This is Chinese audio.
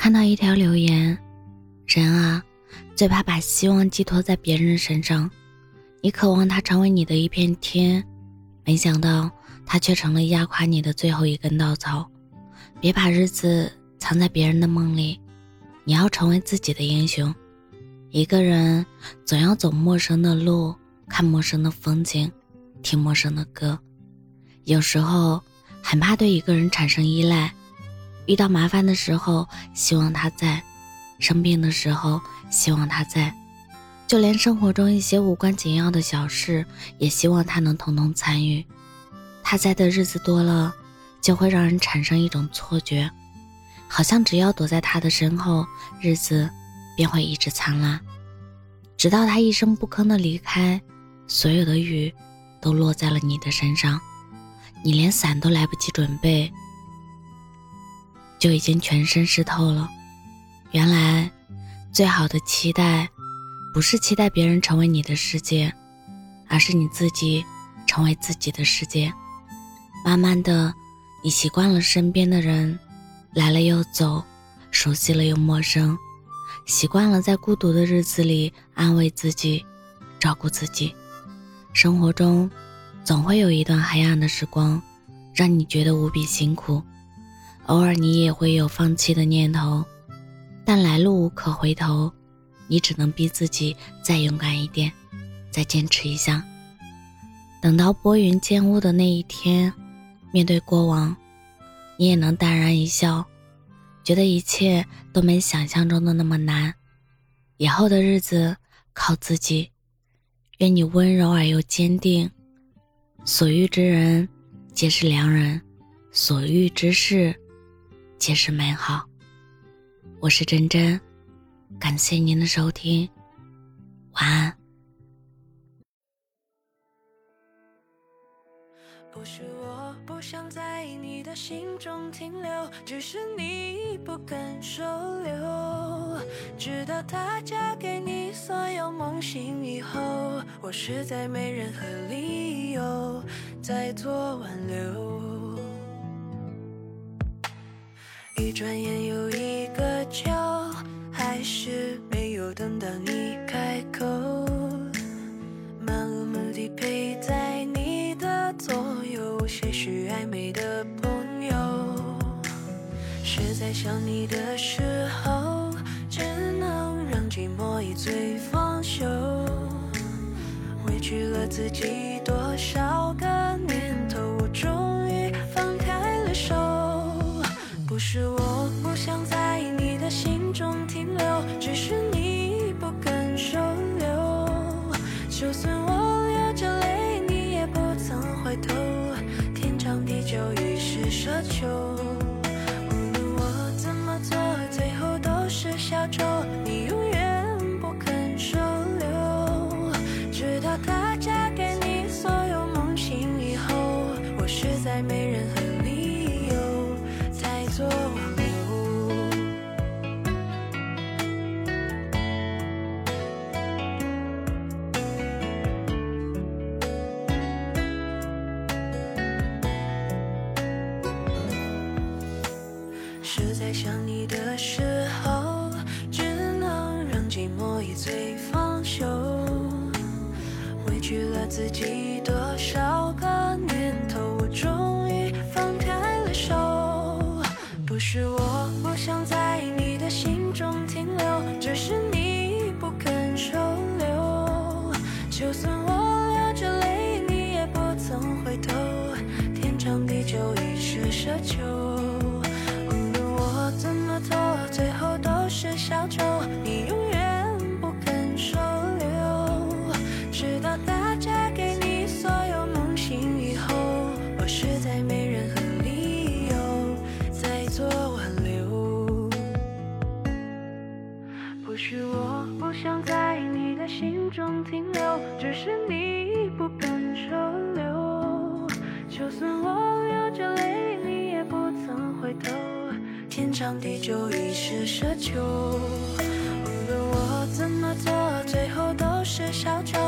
看到一条留言：“人啊，最怕把希望寄托在别人身上。你渴望他成为你的一片天，没想到他却成了压垮你的最后一根稻草。别把日子藏在别人的梦里，你要成为自己的英雄。一个人总要走陌生的路，看陌生的风景，听陌生的歌。有时候很怕对一个人产生依赖。”遇到麻烦的时候，希望他在；生病的时候，希望他在；就连生活中一些无关紧要的小事，也希望他能统统参与。他在的日子多了，就会让人产生一种错觉，好像只要躲在他的身后，日子便会一直灿烂。直到他一声不吭的离开，所有的雨都落在了你的身上，你连伞都来不及准备。就已经全身湿透了。原来，最好的期待，不是期待别人成为你的世界，而是你自己成为自己的世界。慢慢的，你习惯了身边的人来了又走，熟悉了又陌生，习惯了在孤独的日子里安慰自己，照顾自己。生活中，总会有一段黑暗的时光，让你觉得无比辛苦。偶尔你也会有放弃的念头，但来路无可回头，你只能逼自己再勇敢一点，再坚持一下。等到拨云见雾的那一天，面对过往，你也能淡然一笑，觉得一切都没想象中的那么难。以后的日子靠自己，愿你温柔而又坚定。所遇之人皆是良人，所遇之事。皆是美好。我是真真，感谢您的收听，晚安。不是我不想在你的心中停留，只是你不肯收留。直到她嫁给你，所有梦醒以后，我实在没任何理由再做挽留。一转眼又一个秋，还是没有等到你开口。漫无目的陪在你的左右，些许暧昧的朋友。是在想你的时候，只能让寂寞一醉方休。委屈了自己多少个是我不想在你的心中停留，只是你不肯收留。就算我流着泪，你也不曾回头。天长地久已是奢求，在想你的时候，只能让寂寞一醉方休。委屈了自己多少个年头，我终于放开了手。不是我不想在不是我不想在你的心中停留，只是你不肯收留。就算我流着泪，你也不曾回头。天长地久已是奢求，无论我怎么做，最后都是小丑。